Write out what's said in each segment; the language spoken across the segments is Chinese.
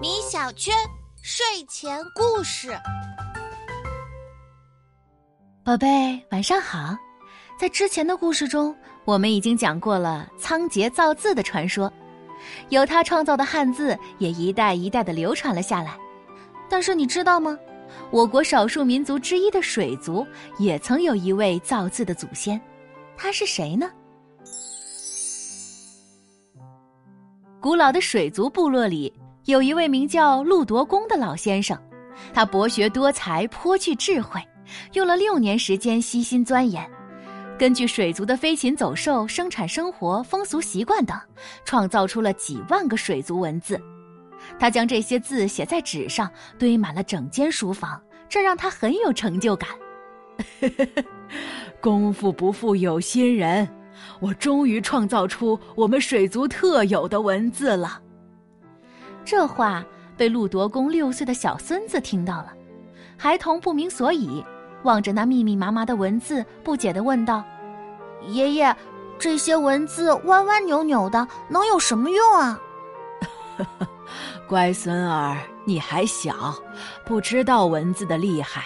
米小圈睡前故事，宝贝，晚上好。在之前的故事中，我们已经讲过了仓颉造字的传说，由他创造的汉字也一代一代的流传了下来。但是你知道吗？我国少数民族之一的水族也曾有一位造字的祖先，他是谁呢？古老的水族部落里有一位名叫陆夺公的老先生，他博学多才，颇具智慧，用了六年时间悉心钻研。根据水族的飞禽走兽、生产生活、风俗习惯等，创造出了几万个水族文字。他将这些字写在纸上，堆满了整间书房，这让他很有成就感。功夫不负有心人，我终于创造出我们水族特有的文字了。这话被陆夺公六岁的小孙子听到了，孩童不明所以。望着那密密麻麻的文字，不解地问道：“爷爷，这些文字弯弯扭扭的，能有什么用啊？” 乖孙儿，你还小，不知道文字的厉害。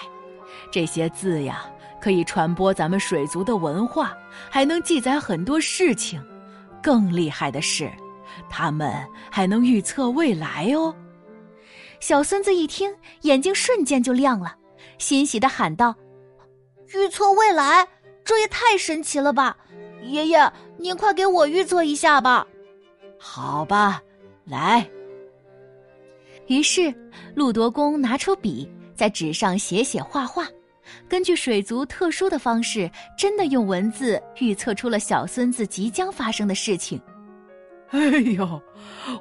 这些字呀，可以传播咱们水族的文化，还能记载很多事情。更厉害的是，他们还能预测未来哦。小孙子一听，眼睛瞬间就亮了，欣喜的喊道。预测未来，这也太神奇了吧！爷爷，您快给我预测一下吧。好吧，来。于是，陆夺公拿出笔，在纸上写写画画，根据水族特殊的方式，真的用文字预测出了小孙子即将发生的事情。哎呦，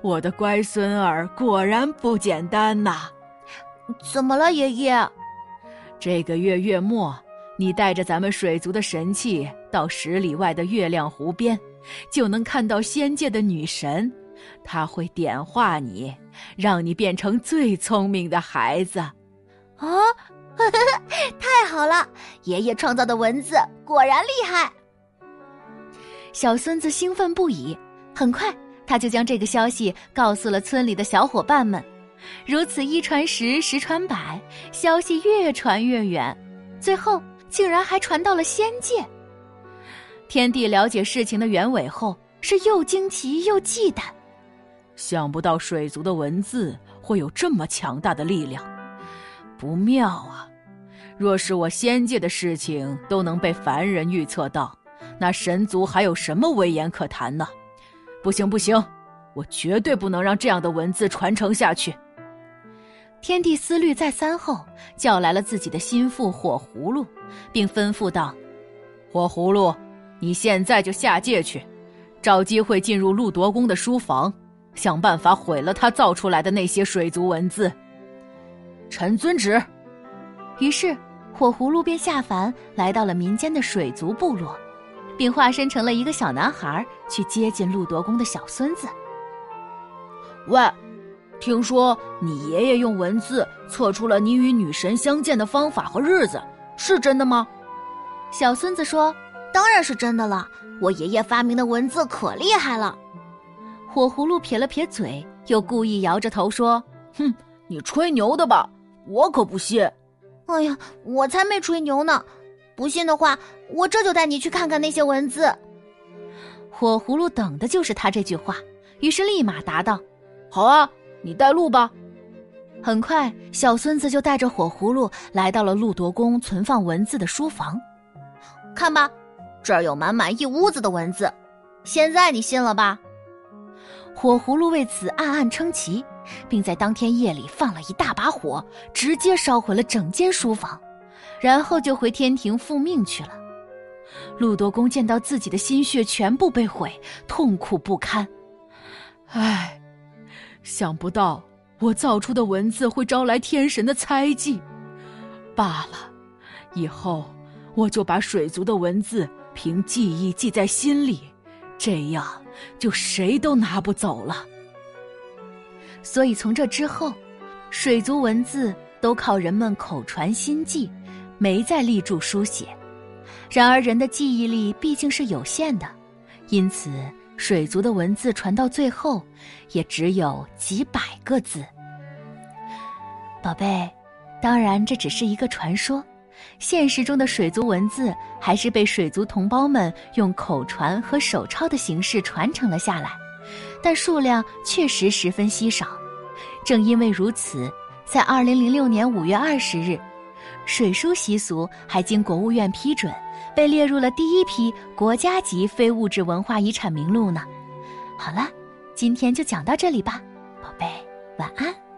我的乖孙儿果然不简单呐！怎么了，爷爷？这个月月末。你带着咱们水族的神器到十里外的月亮湖边，就能看到仙界的女神，她会点化你，让你变成最聪明的孩子。啊，太好了！爷爷创造的文字果然厉害。小孙子兴奋不已，很快他就将这个消息告诉了村里的小伙伴们。如此一传十，十传百，消息越传越远，最后。竟然还传到了仙界。天帝了解事情的原委后，是又惊奇又忌惮。想不到水族的文字会有这么强大的力量，不妙啊！若是我仙界的事情都能被凡人预测到，那神族还有什么威严可谈呢？不行不行，我绝对不能让这样的文字传承下去。天帝思虑再三后，叫来了自己的心腹火葫芦，并吩咐道：“火葫芦，你现在就下界去，找机会进入陆夺公的书房，想办法毁了他造出来的那些水族文字。”臣遵旨。于是，火葫芦便下凡，来到了民间的水族部落，并化身成了一个小男孩，去接近陆夺公的小孙子。喂。听说你爷爷用文字测出了你与女神相见的方法和日子，是真的吗？小孙子说：“当然是真的了，我爷爷发明的文字可厉害了。”火葫芦撇了撇嘴，又故意摇着头说：“哼，你吹牛的吧？我可不信。”哎呀，我才没吹牛呢！不信的话，我这就带你去看看那些文字。火葫芦等的就是他这句话，于是立马答道：“好啊。”你带路吧。很快，小孙子就带着火葫芦来到了陆夺公存放文字的书房。看吧，这儿有满满一屋子的文字。现在你信了吧？火葫芦为此暗暗称奇，并在当天夜里放了一大把火，直接烧毁了整间书房，然后就回天庭复命去了。陆夺公见到自己的心血全部被毁，痛苦不堪。唉。想不到我造出的文字会招来天神的猜忌，罢了，以后我就把水族的文字凭记忆记在心里，这样就谁都拿不走了。所以从这之后，水族文字都靠人们口传心记，没再立柱书写。然而人的记忆力毕竟是有限的，因此水族的文字传到最后，也只有几百个字。宝贝，当然这只是一个传说，现实中的水族文字还是被水族同胞们用口传和手抄的形式传承了下来，但数量确实十分稀少。正因为如此，在二零零六年五月二十日，水书习俗还经国务院批准，被列入了第一批国家级非物质文化遗产名录呢。好了，今天就讲到这里吧，宝贝，晚安。